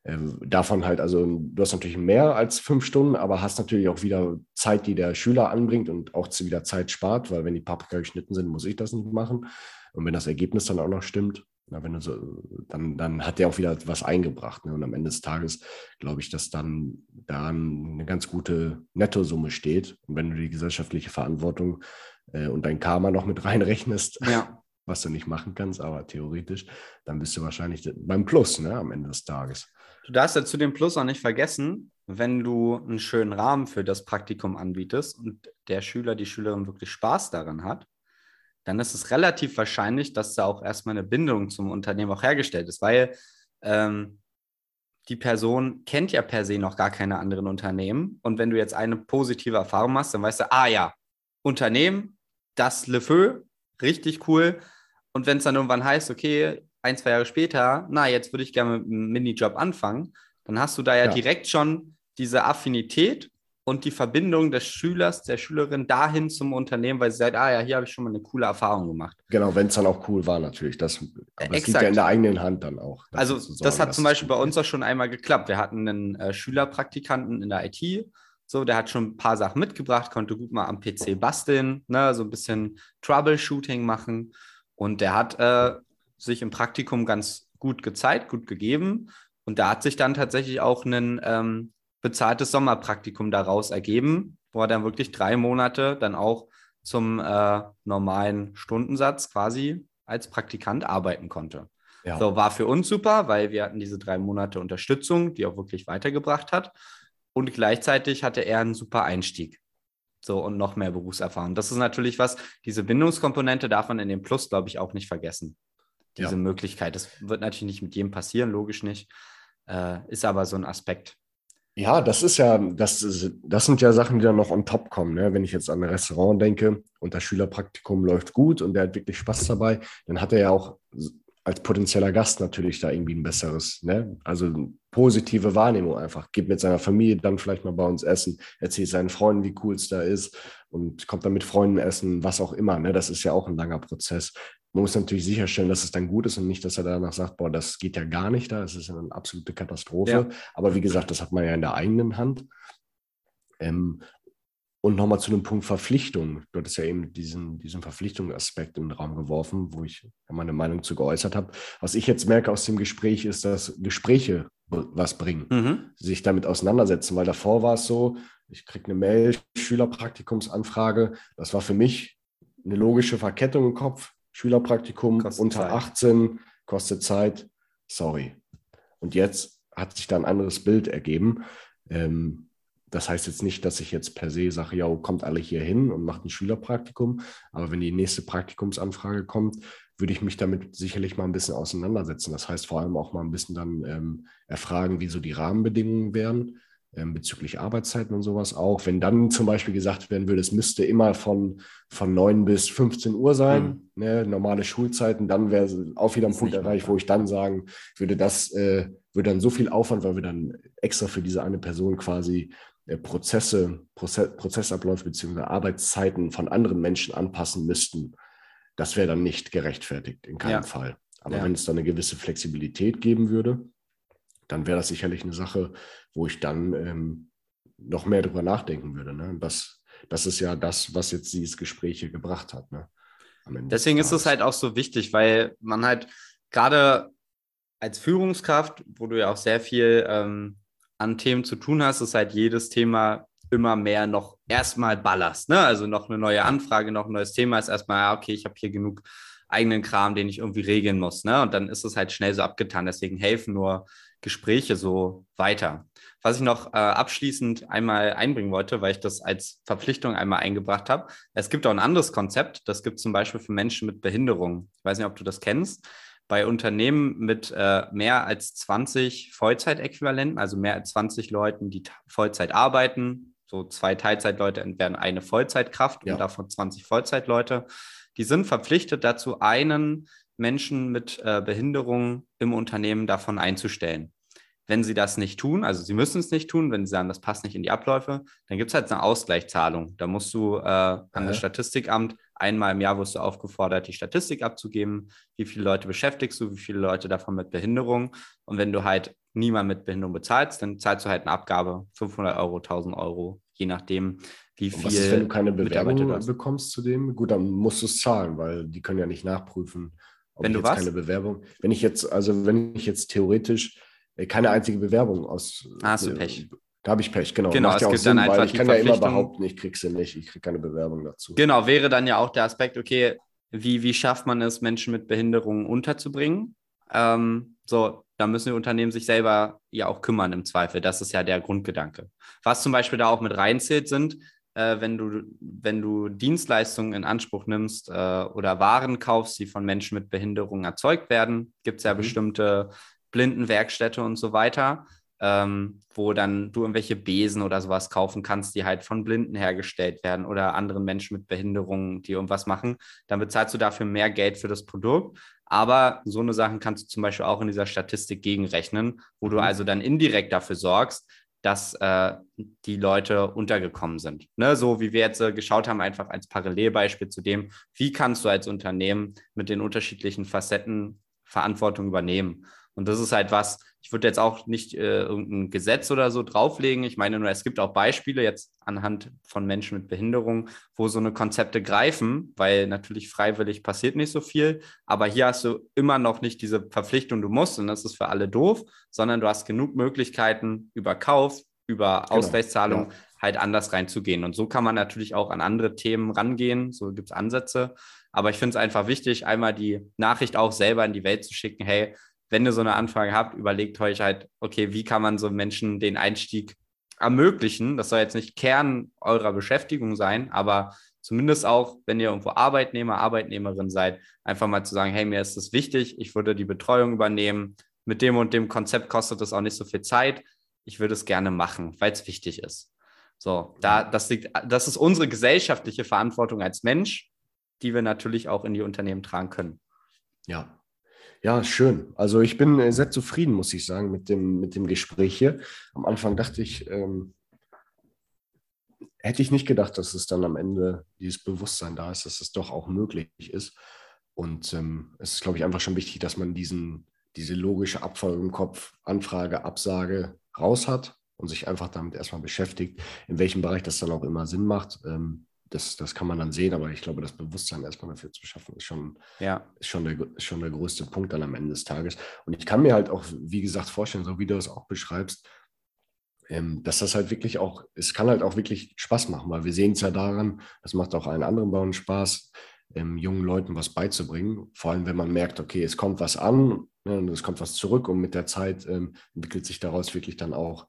äh, davon halt, also du hast natürlich mehr als fünf Stunden, aber hast natürlich auch wieder Zeit, die der Schüler anbringt und auch wieder Zeit spart, weil wenn die Paprika geschnitten sind, muss ich das nicht machen. Und wenn das Ergebnis dann auch noch stimmt, na, wenn du so, dann, dann hat der auch wieder was eingebracht. Ne? Und am Ende des Tages glaube ich, dass dann da eine ganz gute Nettosumme steht. Und wenn du die gesellschaftliche Verantwortung äh, und dein Karma noch mit reinrechnest, Ja. Was du nicht machen kannst, aber theoretisch, dann bist du wahrscheinlich beim Plus ne, am Ende des Tages. Du darfst ja zu dem Plus auch nicht vergessen, wenn du einen schönen Rahmen für das Praktikum anbietest und der Schüler, die Schülerin wirklich Spaß daran hat, dann ist es relativ wahrscheinlich, dass da auch erstmal eine Bindung zum Unternehmen auch hergestellt ist, weil ähm, die Person kennt ja per se noch gar keine anderen Unternehmen. Und wenn du jetzt eine positive Erfahrung machst, dann weißt du, ah ja, Unternehmen, das Le Feu, richtig cool. Und wenn es dann irgendwann heißt, okay, ein, zwei Jahre später, na, jetzt würde ich gerne mit einem Minijob anfangen, dann hast du da ja, Ja. direkt schon diese Affinität und die Verbindung des Schülers, der Schülerin dahin zum Unternehmen, weil sie sagt, ah ja, hier habe ich schon mal eine coole Erfahrung gemacht. Genau, wenn es dann auch cool war natürlich. Das, aber es liegt ja in der eigenen Hand dann auch. Also zu sorgen, das hat zum Beispiel bei uns auch schon einmal geklappt. Wir hatten einen äh, Schülerpraktikanten in der IT. So, der hat schon ein paar Sachen mitgebracht, konnte gut mal am PC basteln, ne, so ein bisschen Troubleshooting machen. Und der hat äh, sich im Praktikum ganz gut gezeigt, gut gegeben. Und da hat sich dann tatsächlich auch ein ähm, bezahltes Sommerpraktikum daraus ergeben, wo er dann wirklich drei Monate dann auch zum äh, normalen Stundensatz quasi als Praktikant arbeiten konnte. Ja. So, war für uns super, weil wir hatten diese drei Monate Unterstützung, die auch wirklich weitergebracht hat. Und gleichzeitig hatte er einen super Einstieg. So, und noch mehr Berufserfahrung. Das ist natürlich was, diese Bindungskomponente darf man in dem Plus, glaube ich, auch nicht vergessen. Diese Ja. Möglichkeit. Das wird natürlich nicht mit jedem passieren, logisch nicht. Äh, ist aber so ein Aspekt. Ja, das ist ja, das, ist, das sind ja Sachen, die dann noch on top kommen. Ne? Wenn ich jetzt an ein Restaurant denke und das Schülerpraktikum läuft gut und der hat wirklich Spaß dabei, dann hat er ja auch als potenzieller Gast natürlich da irgendwie ein besseres, ne? Also positive Wahrnehmung einfach. Geht mit seiner Familie dann vielleicht mal bei uns essen, erzählt seinen Freunden, wie cool es da ist und kommt dann mit Freunden essen, was auch immer. Ne? Das ist ja auch ein langer Prozess. Man muss natürlich sicherstellen, dass es dann gut ist und nicht, dass er danach sagt, boah, das geht ja gar nicht da, das ist ja eine absolute Katastrophe. Ja. Aber wie gesagt, das hat man ja in der eigenen Hand. Ähm, und nochmal zu dem Punkt Verpflichtung. Du hattest ja eben diesen, diesen Verpflichtungsaspekt in den Raum geworfen, wo ich meine Meinung zu geäußert habe. Was ich jetzt merke aus dem Gespräch, ist, dass Gespräche was bringen, Mhm. sich damit auseinandersetzen, weil davor war es so, ich kriege eine Mail, Schülerpraktikumsanfrage. Das war für mich eine logische Verkettung im Kopf. Schülerpraktikum kostet unter Zeit. 18, kostet Zeit, sorry. Und jetzt hat sich da ein anderes Bild ergeben. Ähm, das heißt jetzt nicht, dass ich jetzt per se sage, ja, kommt alle hier hin und macht ein Schülerpraktikum. Aber wenn die nächste Praktikumsanfrage kommt, würde ich mich damit sicherlich mal ein bisschen auseinandersetzen. Das heißt vor allem auch mal ein bisschen dann ähm, erfragen, wie so die Rahmenbedingungen wären ähm, bezüglich Arbeitszeiten und sowas auch. Wenn dann zum Beispiel gesagt werden würde, es müsste immer von, von 9 bis 15 Uhr sein, mhm. ne, normale Schulzeiten, dann wäre auch wieder ein Punkt erreicht, wo ich dann sagen würde, das äh, würde dann so viel Aufwand, weil wir dann extra für diese eine Person quasi äh, Prozesse, Proze Prozessabläufe bzw. Arbeitszeiten von anderen Menschen anpassen müssten. Das wäre dann nicht gerechtfertigt, in keinem ja. Fall. Aber ja. wenn es dann eine gewisse Flexibilität geben würde, dann wäre das sicherlich eine Sache, wo ich dann ähm, noch mehr darüber nachdenken würde. Ne? Das, das ist ja das, was jetzt dieses Gespräch hier gebracht hat. Ne? Deswegen ist es halt auch so wichtig, weil man halt gerade als Führungskraft, wo du ja auch sehr viel ähm, an Themen zu tun hast, ist halt jedes Thema immer mehr noch erstmal ballerst. Ne? Also noch eine neue Anfrage, noch ein neues Thema ist erstmal, okay, ich habe hier genug eigenen Kram, den ich irgendwie regeln muss. Ne? Und dann ist es halt schnell so abgetan. Deswegen helfen nur Gespräche so weiter. Was ich noch äh, abschließend einmal einbringen wollte, weil ich das als Verpflichtung einmal eingebracht habe. Es gibt auch ein anderes Konzept, das gibt es zum Beispiel für Menschen mit Behinderung. Ich weiß nicht, ob du das kennst. Bei Unternehmen mit äh, mehr als 20 Vollzeitäquivalenten, also mehr als 20 Leuten, die Vollzeit arbeiten, so zwei Teilzeitleute entbehren eine Vollzeitkraft ja. und davon 20 Vollzeitleute, die sind verpflichtet dazu, einen Menschen mit äh, Behinderung im Unternehmen davon einzustellen. Wenn sie das nicht tun, also sie müssen es nicht tun, wenn sie sagen, das passt nicht in die Abläufe, dann gibt es halt eine Ausgleichszahlung. Da musst du äh, an ja. das Statistikamt einmal im Jahr wirst du aufgefordert, die Statistik abzugeben, wie viele Leute beschäftigst du, wie viele Leute davon mit Behinderung. Und wenn du halt niemand mit Behinderung bezahlst, dann zahlst du halt eine Abgabe, 500 Euro, 1000 Euro, je nachdem, wie viel. Und was ist, wenn du keine Bewerbung bekommst zu dem? Gut, dann musst du es zahlen, weil die können ja nicht nachprüfen, ob wenn du was? keine Bewerbung. Wenn ich jetzt, also wenn ich jetzt theoretisch äh, keine einzige Bewerbung aus. Ah, hast du äh, Pech. Da habe ich Pech, genau. Genau, Macht es ja gibt Sinn, dann einfach ich kann ja immer behaupten, ich kriege sie nicht, ich kriege keine Bewerbung dazu. Genau, wäre dann ja auch der Aspekt, okay, wie, wie schafft man es, Menschen mit Behinderungen unterzubringen? Ähm, so, da müssen die Unternehmen sich selber ja auch kümmern im Zweifel. Das ist ja der Grundgedanke. Was zum Beispiel da auch mit reinzählt, sind äh, wenn, du, wenn du Dienstleistungen in Anspruch nimmst äh, oder Waren kaufst, die von Menschen mit Behinderung erzeugt werden, gibt es ja mhm. bestimmte Blindenwerkstätte und so weiter, ähm, wo dann du irgendwelche Besen oder sowas kaufen kannst, die halt von Blinden hergestellt werden oder anderen Menschen mit Behinderungen, die irgendwas machen. Dann bezahlst du dafür mehr Geld für das Produkt. Aber so eine Sachen kannst du zum Beispiel auch in dieser Statistik gegenrechnen, wo du mhm. also dann indirekt dafür sorgst, dass äh, die Leute untergekommen sind. Ne? So wie wir jetzt äh, geschaut haben, einfach als Parallelbeispiel zu dem, wie kannst du als Unternehmen mit den unterschiedlichen Facetten Verantwortung übernehmen. Und das ist halt was, ich würde jetzt auch nicht äh, irgendein Gesetz oder so drauflegen. Ich meine nur, es gibt auch Beispiele jetzt anhand von Menschen mit Behinderung, wo so eine Konzepte greifen, weil natürlich freiwillig passiert nicht so viel. Aber hier hast du immer noch nicht diese Verpflichtung, du musst, und das ist für alle doof, sondern du hast genug Möglichkeiten über Kauf, über genau, Ausgleichszahlung ja. halt anders reinzugehen. Und so kann man natürlich auch an andere Themen rangehen. So gibt es Ansätze. Aber ich finde es einfach wichtig, einmal die Nachricht auch selber in die Welt zu schicken, hey, wenn ihr so eine Anfrage habt, überlegt euch halt, okay, wie kann man so Menschen den Einstieg ermöglichen? Das soll jetzt nicht Kern eurer Beschäftigung sein, aber zumindest auch, wenn ihr irgendwo Arbeitnehmer, Arbeitnehmerin seid, einfach mal zu sagen, hey, mir ist das wichtig, ich würde die Betreuung übernehmen. Mit dem und dem Konzept kostet das auch nicht so viel Zeit. Ich würde es gerne machen, weil es wichtig ist. So, da, das liegt, das ist unsere gesellschaftliche Verantwortung als Mensch, die wir natürlich auch in die Unternehmen tragen können. Ja, ja, schön. Also ich bin äh, sehr zufrieden, muss ich sagen, mit dem, mit dem Gespräch hier. Am Anfang dachte ich, ähm, hätte ich nicht gedacht, dass es dann am Ende dieses Bewusstsein da ist, dass es doch auch möglich ist. Und ähm, es ist, glaube ich, einfach schon wichtig, dass man diesen, diese logische Abfolge im Kopf, Anfrage, Absage raus hat und sich einfach damit erstmal beschäftigt, in welchem Bereich das dann auch immer Sinn macht. Ähm, das, das kann man dann sehen, aber ich glaube, das Bewusstsein erstmal dafür zu schaffen, ist schon, ja. ist schon, der, ist schon der größte Punkt dann am Ende des Tages. Und ich kann mir halt auch, wie gesagt, vorstellen, so wie du es auch beschreibst, ähm, dass das halt wirklich auch, es kann halt auch wirklich Spaß machen, weil wir sehen es ja daran, das macht auch allen anderen Bauern Spaß, ähm, jungen Leuten was beizubringen. Vor allem, wenn man merkt, okay, es kommt was an, ne, es kommt was zurück und mit der Zeit ähm, entwickelt sich daraus wirklich dann auch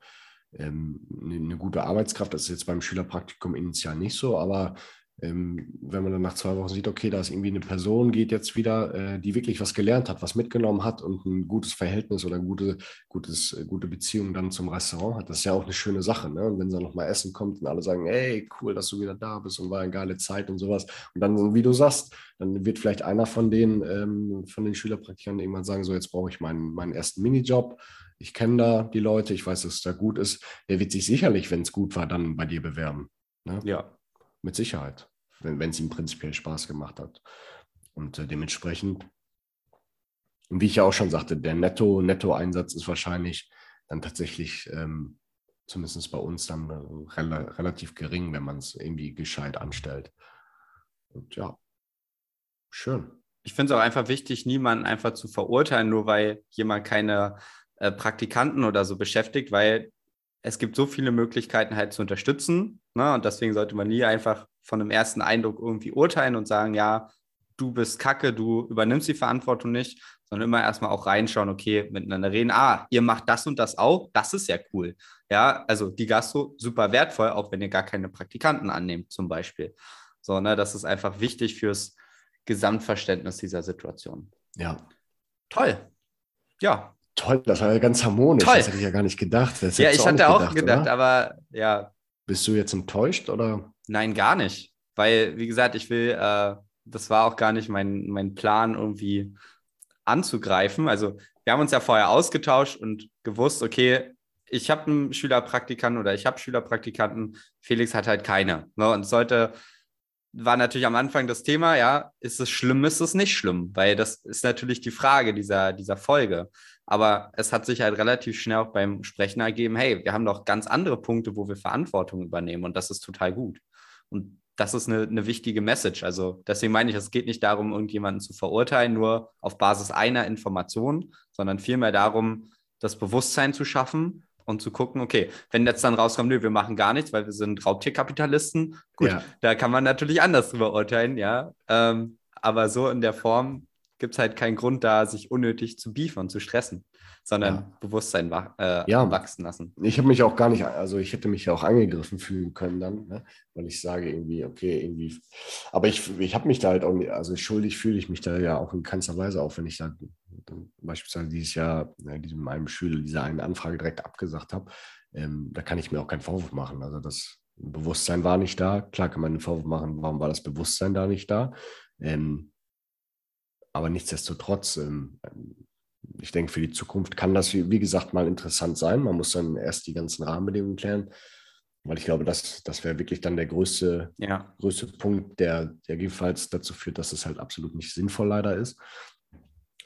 ähm, eine, eine, gute Arbeitskraft. Das ist jetzt beim Schülerpraktikum initial nicht so, aber ähm, wenn man dann nach zwei Wochen sieht, okay, da ist irgendwie eine Person, geht jetzt wieder, äh, die wirklich was gelernt hat, was mitgenommen hat und ein gutes Verhältnis oder gute, gutes, äh, gute Beziehung dann zum Restaurant hat, das ist ja auch eine schöne Sache. Ne? Und wenn sie dann nochmal essen kommt und alle sagen, hey, cool, dass du wieder da bist und war eine geile Zeit und sowas. Und dann, wie du sagst, dann wird vielleicht einer von den, ähm, von den Schülerpraktikanten irgendwann sagen, so jetzt brauche ich meinen, meinen ersten Minijob. Ich kenne da die Leute, ich weiß, dass es da gut ist. Der wird sich sicherlich, wenn es gut war, dann bei dir bewerben. Ne? Ja, mit Sicherheit, wenn es ihm prinzipiell Spaß gemacht hat. Und äh, dementsprechend, wie ich ja auch schon sagte, der Netto, Netto-Einsatz ist wahrscheinlich dann tatsächlich, ähm, zumindest bei uns, dann rel relativ gering, wenn man es irgendwie gescheit anstellt. Und ja, schön. Ich finde es auch einfach wichtig, niemanden einfach zu verurteilen, nur weil jemand keine äh, Praktikanten oder so beschäftigt, weil es gibt so viele Möglichkeiten halt zu unterstützen. Ne? Und deswegen sollte man nie einfach von einem ersten Eindruck irgendwie urteilen und sagen, ja, du bist kacke, du übernimmst die Verantwortung nicht, sondern immer erstmal auch reinschauen, okay, miteinander reden, ah, ihr macht das und das auch, das ist ja cool. Ja, also die Gastro super wertvoll, auch wenn ihr gar keine Praktikanten annehmt, zum Beispiel. So, ne, das ist einfach wichtig fürs Gesamtverständnis dieser Situation. Ja. Toll. Ja, Toll, das war ja ganz harmonisch. Toll. Das hätte ich ja gar nicht gedacht. Das ja, ich hatte auch gedacht, oder? aber ja, Bist du jetzt enttäuscht oder? nein, gar nicht. Weil, wie gesagt, ich will, äh, das war auch gar nicht mein, mein Plan, irgendwie anzugreifen. Also, wir haben uns ja vorher ausgetauscht und gewusst, okay, ich habe einen Schülerpraktikanten oder ich habe Schülerpraktikanten, Felix hat halt keine. Ne? Und sollte, war natürlich am Anfang das Thema, ja, ist es schlimm, ist es nicht schlimm? Weil das ist natürlich die Frage dieser, dieser Folge. Aber es hat sich halt relativ schnell auch beim Sprechen ergeben, hey, wir haben doch ganz andere Punkte, wo wir Verantwortung übernehmen und das ist total gut. Und das ist eine, eine wichtige Message. Also deswegen meine ich, es geht nicht darum, irgendjemanden zu verurteilen, nur auf Basis einer Information, sondern vielmehr darum, das Bewusstsein zu schaffen und zu gucken, okay, wenn jetzt dann rauskommt, nö, wir machen gar nichts, weil wir sind Raubtierkapitalisten, gut, Ja. da kann man natürlich anders drüber urteilen, ja. Ähm, aber so in der Form gibt es halt keinen Grund da, sich unnötig zu beefen und zu stressen, sondern Ja. Bewusstsein äh, Ja. wachsen lassen. Ich habe mich auch gar nicht, also ich hätte mich ja auch angegriffen fühlen können dann, ne? weil ich sage irgendwie, okay, irgendwie, aber ich, ich habe mich da halt auch, nicht, also schuldig fühle ich mich da ja auch in keinster Weise, auch wenn ich da beispielsweise dieses Jahr äh, diesem einem Schüler diese eine Anfrage direkt abgesagt habe, ähm, da kann ich mir auch keinen Vorwurf machen. Also das Bewusstsein war nicht da. Klar kann man einen Vorwurf machen, warum war das Bewusstsein da nicht da? Ähm, aber nichtsdestotrotz, ähm, ich denke, für die Zukunft kann das, wie gesagt, mal interessant sein. Man muss dann erst die ganzen Rahmenbedingungen klären, weil ich glaube, das, das wäre wirklich dann der größte, Ja, größte Punkt, der, der jedenfalls dazu führt, dass es halt absolut nicht sinnvoll leider ist.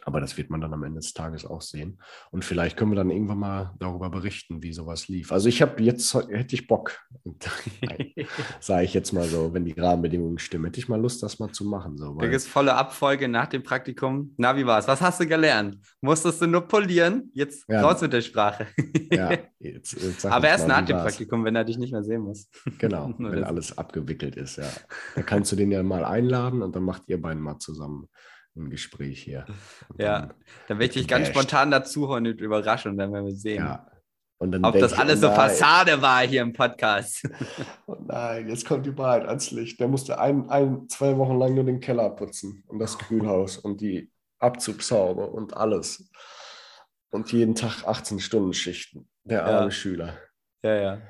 Aber das wird man dann am Ende des Tages auch sehen. Und vielleicht können wir dann irgendwann mal darüber berichten, wie sowas lief. Also ich habe jetzt, hätte ich Bock, [laughs] sage ich jetzt mal so, wenn die Rahmenbedingungen stimmen, hätte ich mal Lust, das mal zu machen. So, es volle Abfolge nach dem Praktikum. Na, wie war's? Was hast du gelernt? Musstest du nur polieren? Jetzt Ja. raus mit der Sprache. ja, [laughs] jetzt, jetzt Aber erst mal, nach dem war's. Praktikum, wenn er dich nicht mehr sehen muss. Genau, [laughs] wenn das. alles abgewickelt ist, ja. Da kannst du den ja mal einladen und dann macht ihr beiden mal zusammen ein Gespräch hier. Und Ja, dann, Dann werde ich dich ganz spontan dazuholen und überraschen, dann werden wir sehen, ja. Und dann ob das ich, alles oh so nein, Fassade war hier im Podcast. [laughs] Oh nein, jetzt kommt die Wahrheit ans Licht. Der musste ein, ein, zwei Wochen lang nur den Keller putzen und das Kühlhaus und die Abzugshaube und alles. Und jeden Tag 18 Stunden Schichten. Der Ja. arme Schüler. ja, ja.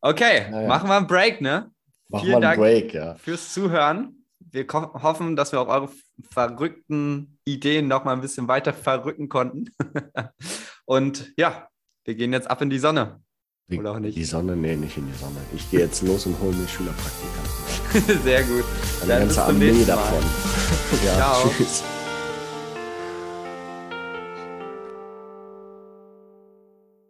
Okay, Ja, ja. machen wir einen Break, ne? Mach Vielen mal einen Dank. Break, ja. Fürs Zuhören. Wir hoffen, dass wir auch eure verrückten Ideen noch mal ein bisschen weiter verrücken konnten. [laughs] Und ja, wir gehen jetzt ab in die Sonne. Wie- Oder auch nicht. Die Sonne? Nee, nicht in die Sonne. Ich gehe jetzt los und hole mir Schülerpraktikanten. [laughs] Sehr gut. Eine Dann ganze Armee nächsten Mal. davon. [laughs] ja, Ciao. tschüss.